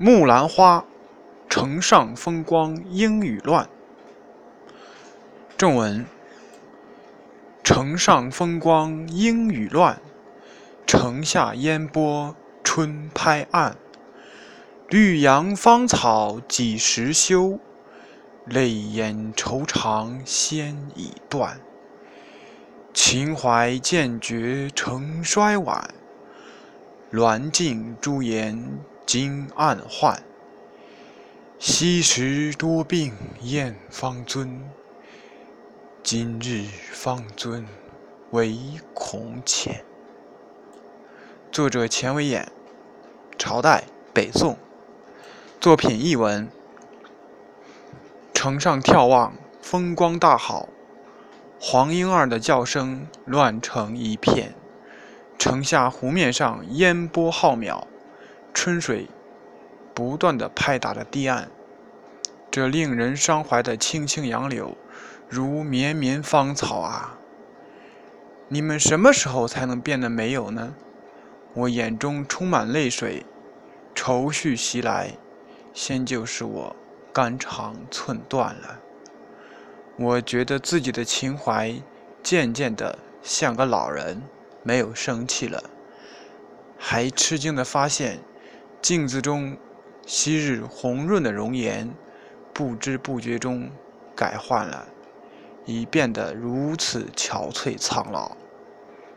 木兰花，城上风光莺语乱。正文：城上风光莺语乱，城下烟波春拍岸。绿杨芳草几时休？泪眼愁肠先已断。秦淮渐觉成衰晚，鸾镜朱颜。今暗换，昔时多病燕方尊。今日方尊唯恐浅。作者钱维演，朝代北宋。作品译文：城上眺望，风光大好，黄莺儿的叫声乱成一片。城下湖面上烟波浩渺。春水不断地拍打着堤岸，这令人伤怀的青青杨柳，如绵绵芳草啊！你们什么时候才能变得没有呢？我眼中充满泪水，愁绪袭来，先就是我肝肠寸断了。我觉得自己的情怀渐渐的像个老人，没有生气了，还吃惊的发现。镜子中昔日红润的容颜，不知不觉中改换了，已变得如此憔悴苍老。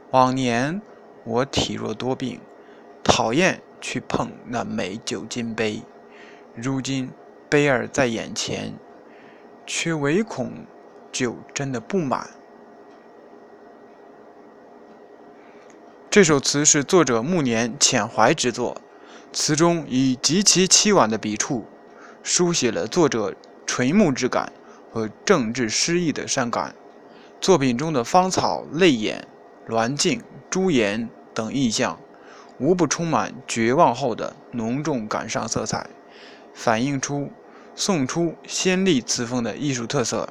往年我体弱多病，讨厌去碰那美酒金杯，如今杯儿在眼前，却唯恐酒真的不满。这首词是作者暮年遣怀之作。词中以极其凄婉的笔触，书写了作者垂暮之感和政治失意的伤感。作品中的芳草、泪眼、鸾镜、朱颜等意象，无不充满绝望后的浓重感伤色彩，反映出宋初先例词风的艺术特色。